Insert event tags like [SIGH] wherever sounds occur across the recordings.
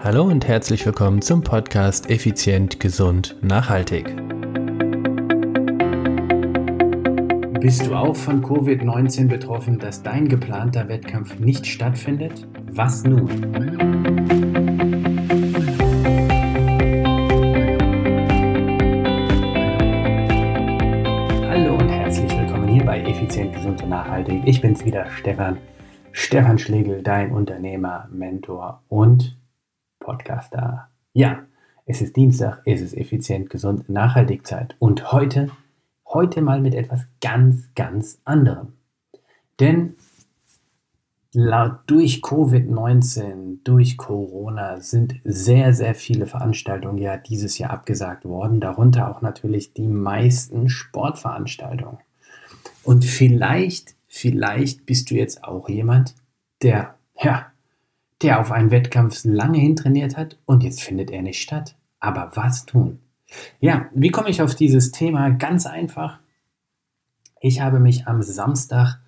Hallo und herzlich willkommen zum Podcast Effizient, Gesund, Nachhaltig. Bist du auch von Covid-19 betroffen, dass dein geplanter Wettkampf nicht stattfindet? Was nun? Hallo und herzlich willkommen hier bei Effizient, Gesund und Nachhaltig. Ich bin's wieder, Stefan. Stefan Schlegel, dein Unternehmer, Mentor und Podcaster. Ja, es ist Dienstag, es ist effizient, gesund, nachhaltig Zeit. Und heute, heute mal mit etwas ganz, ganz anderem. Denn laut, durch Covid-19, durch Corona sind sehr, sehr viele Veranstaltungen ja dieses Jahr abgesagt worden. Darunter auch natürlich die meisten Sportveranstaltungen. Und vielleicht, vielleicht bist du jetzt auch jemand, der, ja, der auf einen Wettkampf lange hintrainiert hat und jetzt findet er nicht statt. Aber was tun? Ja, wie komme ich auf dieses Thema? Ganz einfach. Ich habe mich am Samstag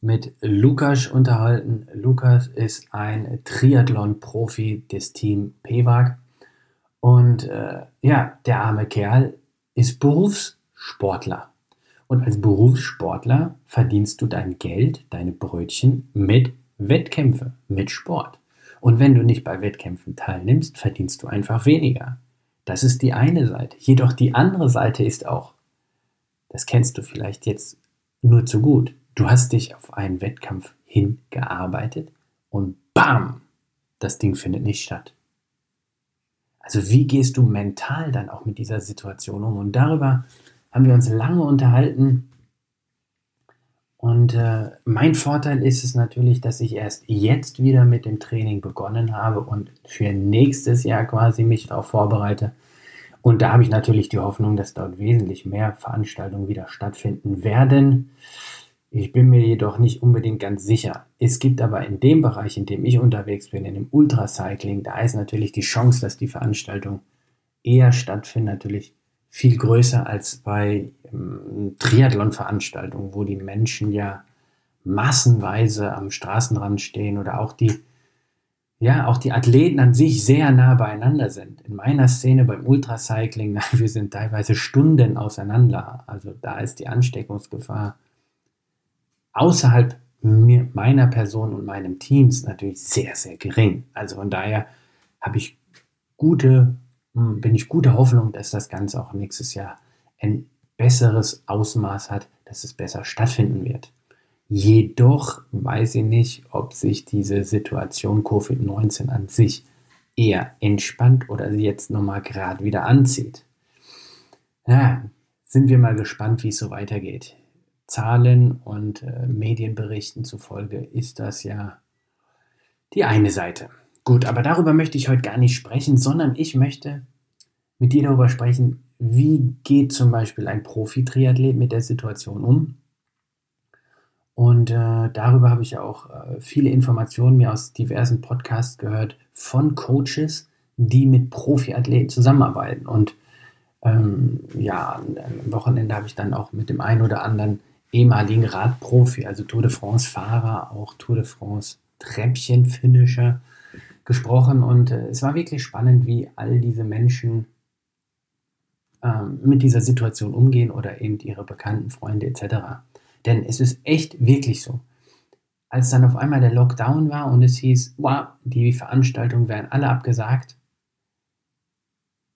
mit Lukas unterhalten. Lukas ist ein Triathlon-Profi des Team PEWAG. Und äh, ja, der arme Kerl ist Berufssportler. Und als Berufssportler verdienst du dein Geld, deine Brötchen mit Wettkämpfe, mit Sport. Und wenn du nicht bei Wettkämpfen teilnimmst, verdienst du einfach weniger. Das ist die eine Seite. Jedoch die andere Seite ist auch, das kennst du vielleicht jetzt nur zu gut, du hast dich auf einen Wettkampf hingearbeitet und bam, das Ding findet nicht statt. Also wie gehst du mental dann auch mit dieser Situation um? Und darüber haben wir uns lange unterhalten und äh, mein Vorteil ist es natürlich, dass ich erst jetzt wieder mit dem Training begonnen habe und für nächstes Jahr quasi mich darauf vorbereite. Und da habe ich natürlich die Hoffnung, dass dort wesentlich mehr Veranstaltungen wieder stattfinden werden. Ich bin mir jedoch nicht unbedingt ganz sicher. Es gibt aber in dem Bereich, in dem ich unterwegs bin, in dem Ultracycling, da ist natürlich die Chance, dass die Veranstaltung eher stattfindet, natürlich viel größer als bei Triathlon-Veranstaltungen, wo die Menschen ja massenweise am Straßenrand stehen oder auch die, ja, auch die Athleten an sich sehr nah beieinander sind. In meiner Szene beim Ultracycling, [LAUGHS] wir sind teilweise Stunden auseinander. Also da ist die Ansteckungsgefahr außerhalb mir, meiner Person und meinem Teams natürlich sehr, sehr gering. Also von daher habe ich gute hm, bin ich guter Hoffnung, dass das Ganze auch nächstes Jahr ein besseres Ausmaß hat, dass es besser stattfinden wird. Jedoch weiß ich nicht, ob sich diese Situation Covid-19 an sich eher entspannt oder jetzt nochmal gerade wieder anzieht. Ja, sind wir mal gespannt, wie es so weitergeht. Zahlen und äh, Medienberichten zufolge ist das ja die eine Seite. Gut, aber darüber möchte ich heute gar nicht sprechen, sondern ich möchte mit dir darüber sprechen, wie geht zum Beispiel ein Profi-Triathlet mit der Situation um. Und äh, darüber habe ich auch äh, viele Informationen mir aus diversen Podcasts gehört von Coaches, die mit Profiathleten zusammenarbeiten. Und ähm, ja, am Wochenende habe ich dann auch mit dem einen oder anderen ehemaligen Radprofi, also Tour de France-Fahrer, auch Tour de France Treppchen-Finisher gesprochen und äh, es war wirklich spannend, wie all diese Menschen ähm, mit dieser Situation umgehen oder eben ihre Bekannten, Freunde etc. Denn es ist echt wirklich so. Als dann auf einmal der Lockdown war und es hieß, wow, die Veranstaltungen werden alle abgesagt,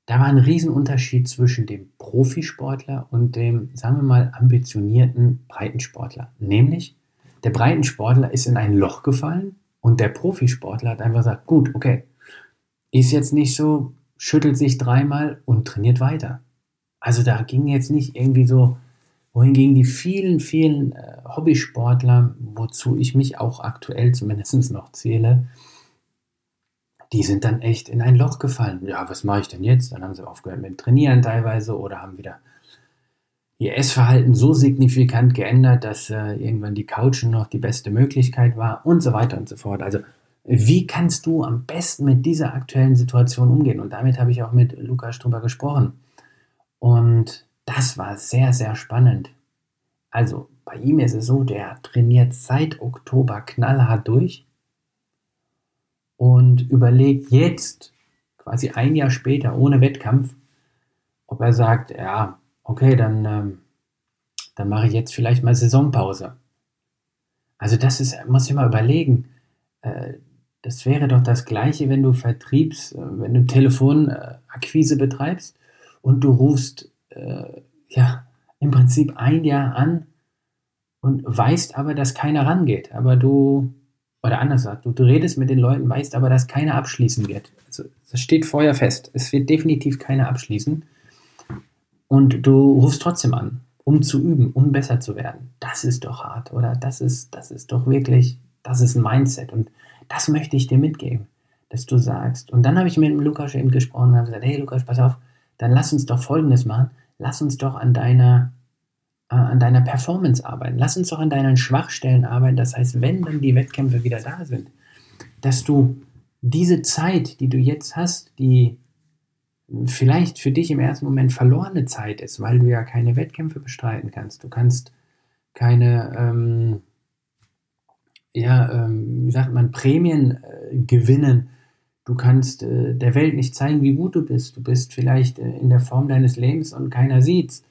da war ein Riesenunterschied zwischen dem Profisportler und dem, sagen wir mal, ambitionierten Breitensportler. Nämlich, der Breitensportler ist in ein Loch gefallen und der Profisportler hat einfach gesagt, gut, okay, ist jetzt nicht so, schüttelt sich dreimal und trainiert weiter. Also da ging jetzt nicht irgendwie so, wohingegen die vielen, vielen äh, Hobbysportler, wozu ich mich auch aktuell zumindest noch zähle, die sind dann echt in ein Loch gefallen. Ja, was mache ich denn jetzt? Dann haben sie aufgehört mit dem Trainieren teilweise oder haben wieder ihr Essverhalten so signifikant geändert, dass äh, irgendwann die Couch noch die beste Möglichkeit war und so weiter und so fort. Also wie kannst du am besten mit dieser aktuellen Situation umgehen? Und damit habe ich auch mit Lukas drüber gesprochen. Und das war sehr, sehr spannend. Also bei ihm ist es so, der trainiert seit Oktober knallhart durch. und überlegt jetzt, quasi ein Jahr später, ohne Wettkampf, ob er sagt, ja, okay, dann, ähm, dann mache ich jetzt vielleicht mal Saisonpause. Also das ist, muss ich mal überlegen. Äh, das wäre doch das Gleiche, wenn du Vertriebs, äh, wenn du Telefonakquise betreibst und du rufst äh, ja im Prinzip ein Jahr an und weißt aber, dass keiner rangeht. Aber du, oder anders gesagt, du, redest mit den Leuten, weißt aber, dass keiner abschließen wird. Also das steht vorher fest. Es wird definitiv keiner abschließen. Und du rufst trotzdem an, um zu üben, um besser zu werden. Das ist doch hart, oder? Das ist, das ist doch wirklich, das ist ein Mindset. Und das möchte ich dir mitgeben, dass du sagst. Und dann habe ich mit dem Lukas eben gesprochen und habe gesagt, hey Lukas, pass auf, dann lass uns doch Folgendes machen. Lass uns doch an deiner, äh, an deiner Performance arbeiten. Lass uns doch an deinen Schwachstellen arbeiten. Das heißt, wenn dann die Wettkämpfe wieder da sind, dass du diese Zeit, die du jetzt hast, die vielleicht für dich im ersten Moment verlorene Zeit ist, weil du ja keine Wettkämpfe bestreiten kannst. Du kannst keine, ähm, ja, ähm, wie sagt man, Prämien äh, gewinnen. Du kannst äh, der Welt nicht zeigen, wie gut du bist. Du bist vielleicht äh, in der Form deines Lebens und keiner sieht's.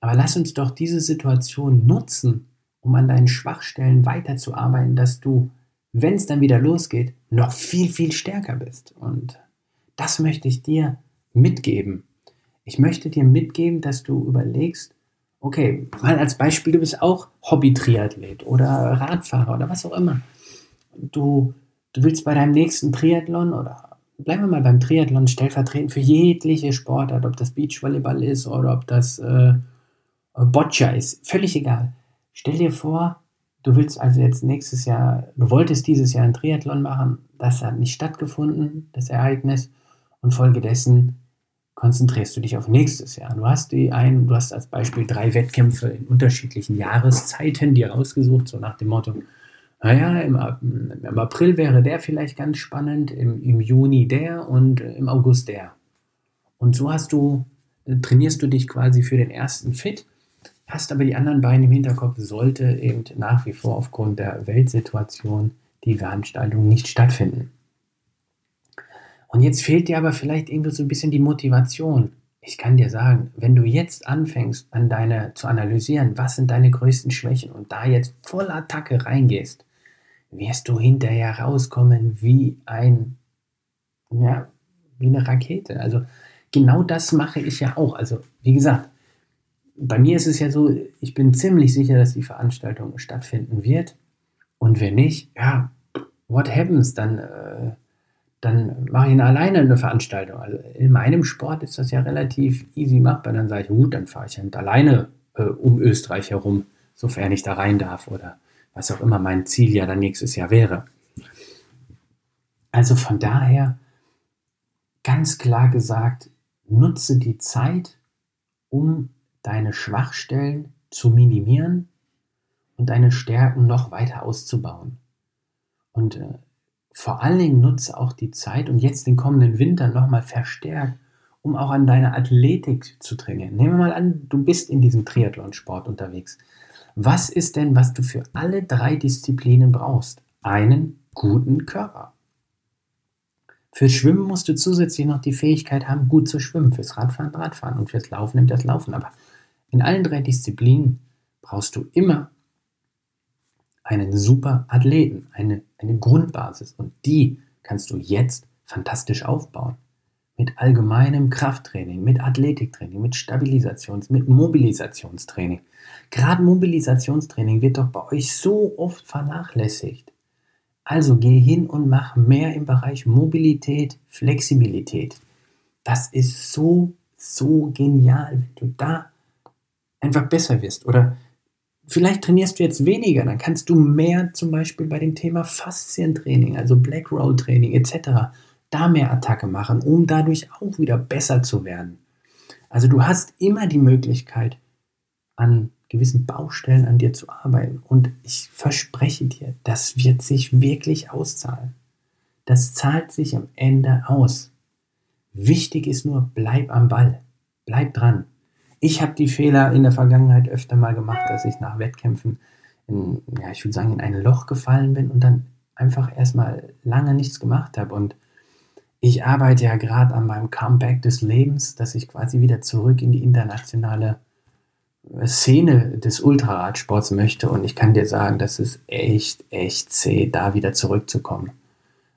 Aber lass uns doch diese Situation nutzen, um an deinen Schwachstellen weiterzuarbeiten, dass du, wenn es dann wieder losgeht, noch viel, viel stärker bist. Und das möchte ich dir mitgeben. Ich möchte dir mitgeben, dass du überlegst, okay, mal als Beispiel, du bist auch Hobby-Triathlet oder Radfahrer oder was auch immer. Du, du willst bei deinem nächsten Triathlon oder bleiben wir mal beim Triathlon stellvertretend für jegliche Sportart, ob das Beachvolleyball ist oder ob das äh, Boccia ist, völlig egal. Stell dir vor, du willst also jetzt nächstes Jahr, du wolltest dieses Jahr ein Triathlon machen, das hat nicht stattgefunden, das Ereignis, und folgedessen konzentrierst du dich auf nächstes Jahr. Du hast die ein, du hast als Beispiel drei Wettkämpfe in unterschiedlichen Jahreszeiten dir rausgesucht, so nach dem Motto, naja, im, im April wäre der vielleicht ganz spannend, im, im Juni der und im August der. Und so hast du, trainierst du dich quasi für den ersten Fit, hast aber die anderen beiden im Hinterkopf, sollte eben nach wie vor aufgrund der Weltsituation die Veranstaltung nicht stattfinden. Und jetzt fehlt dir aber vielleicht irgendwie so ein bisschen die Motivation. Ich kann dir sagen, wenn du jetzt anfängst, an deine zu analysieren, was sind deine größten Schwächen und da jetzt voll Attacke reingehst, wirst du hinterher rauskommen wie ein, ja, wie eine Rakete. Also genau das mache ich ja auch. Also wie gesagt, bei mir ist es ja so, ich bin ziemlich sicher, dass die Veranstaltung stattfinden wird. Und wenn nicht, ja, what happens? Dann äh, dann mache ich alleine eine Veranstaltung. Also in meinem Sport ist das ja relativ easy machbar. Dann sage ich, gut, dann fahre ich halt alleine äh, um Österreich herum, sofern ich da rein darf oder was auch immer mein Ziel ja dann nächstes Jahr wäre. Also von daher ganz klar gesagt, nutze die Zeit, um deine Schwachstellen zu minimieren und deine Stärken noch weiter auszubauen. Und äh, vor allen Dingen nutze auch die Zeit und jetzt den kommenden Winter nochmal verstärkt, um auch an deiner Athletik zu trainieren. Nehmen wir mal an, du bist in diesem Triathlonsport unterwegs. Was ist denn, was du für alle drei Disziplinen brauchst? Einen guten Körper. Fürs Schwimmen musst du zusätzlich noch die Fähigkeit haben, gut zu schwimmen. Fürs Radfahren, Radfahren und fürs Laufen nimmt das Laufen. Aber in allen drei Disziplinen brauchst du immer einen super Athleten, eine, eine Grundbasis. Und die kannst du jetzt fantastisch aufbauen. Mit allgemeinem Krafttraining, mit Athletiktraining, mit Stabilisations-, mit Mobilisationstraining. Gerade Mobilisationstraining wird doch bei euch so oft vernachlässigt. Also geh hin und mach mehr im Bereich Mobilität, Flexibilität. Das ist so, so genial, wenn du da einfach besser wirst. Oder Vielleicht trainierst du jetzt weniger, dann kannst du mehr zum Beispiel bei dem Thema Faszientraining, also Black Roll Training etc., da mehr Attacke machen, um dadurch auch wieder besser zu werden. Also du hast immer die Möglichkeit, an gewissen Baustellen an dir zu arbeiten. Und ich verspreche dir, das wird sich wirklich auszahlen. Das zahlt sich am Ende aus. Wichtig ist nur, bleib am Ball. Bleib dran. Ich habe die Fehler in der Vergangenheit öfter mal gemacht, dass ich nach Wettkämpfen in, ja, ich würde sagen, in ein Loch gefallen bin und dann einfach erstmal lange nichts gemacht habe. Und ich arbeite ja gerade an meinem Comeback des Lebens, dass ich quasi wieder zurück in die internationale Szene des Ultraradsports möchte. Und ich kann dir sagen, das ist echt, echt zäh, da wieder zurückzukommen.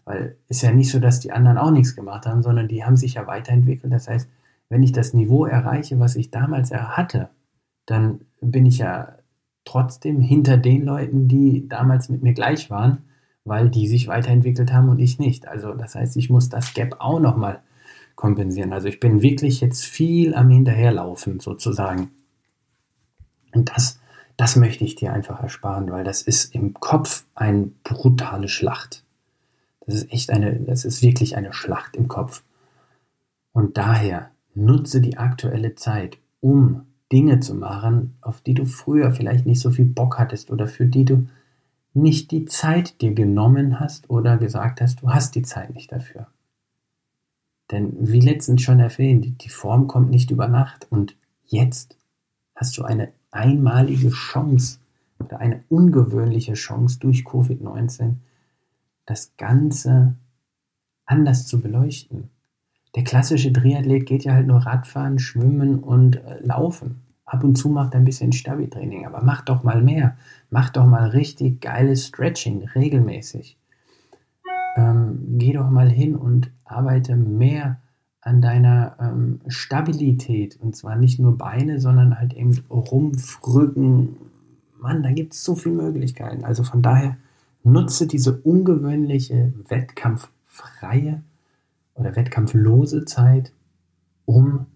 Weil es ist ja nicht so, dass die anderen auch nichts gemacht haben, sondern die haben sich ja weiterentwickelt. Das heißt, wenn ich das Niveau erreiche, was ich damals hatte, dann bin ich ja trotzdem hinter den Leuten, die damals mit mir gleich waren, weil die sich weiterentwickelt haben und ich nicht. Also das heißt, ich muss das Gap auch nochmal kompensieren. Also ich bin wirklich jetzt viel am Hinterherlaufen sozusagen. Und das, das möchte ich dir einfach ersparen, weil das ist im Kopf eine brutale Schlacht. Das ist echt eine, das ist wirklich eine Schlacht im Kopf. Und daher nutze die aktuelle Zeit, um Dinge zu machen, auf die du früher vielleicht nicht so viel Bock hattest oder für die du nicht die Zeit dir genommen hast oder gesagt hast, du hast die Zeit nicht dafür. Denn wie letztens schon erwähnt, die Form kommt nicht über Nacht und jetzt hast du eine einmalige Chance oder eine ungewöhnliche Chance durch Covid-19 das Ganze anders zu beleuchten. Der klassische Triathlet geht ja halt nur Radfahren, Schwimmen und äh, Laufen. Ab und zu macht ein bisschen Stabi-Training, aber mach doch mal mehr. Mach doch mal richtig geiles Stretching regelmäßig. Ähm, geh doch mal hin und arbeite mehr an deiner ähm, Stabilität. Und zwar nicht nur Beine, sondern halt eben Rumpf, Rücken. Mann, da gibt es so viele Möglichkeiten. Also von daher Nutze diese ungewöhnliche wettkampffreie oder wettkampflose Zeit, um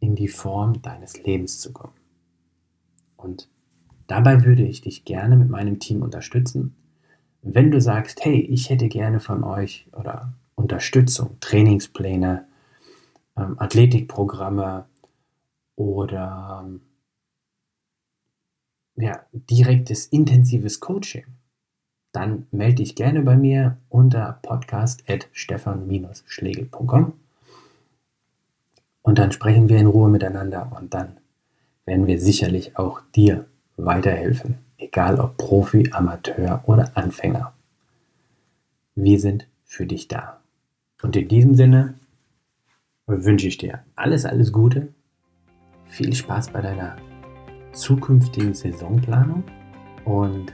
in die Form deines Lebens zu kommen. Und dabei würde ich dich gerne mit meinem Team unterstützen. Wenn du sagst, hey, ich hätte gerne von euch oder Unterstützung, Trainingspläne, ähm, Athletikprogramme oder ähm, ja, direktes, intensives Coaching, dann melde dich gerne bei mir unter podcast.stefan-schlegel.com und dann sprechen wir in Ruhe miteinander und dann werden wir sicherlich auch dir weiterhelfen, egal ob Profi, Amateur oder Anfänger. Wir sind für dich da. Und in diesem Sinne wünsche ich dir alles, alles Gute, viel Spaß bei deiner zukünftigen Saisonplanung und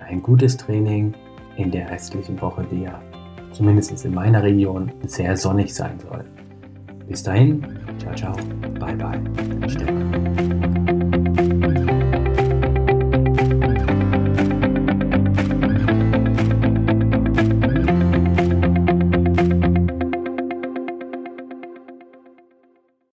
ein gutes Training in der restlichen Woche, die ja zumindest in meiner Region sehr sonnig sein soll. Bis dahin, ciao, ciao, bye, bye, Stefan.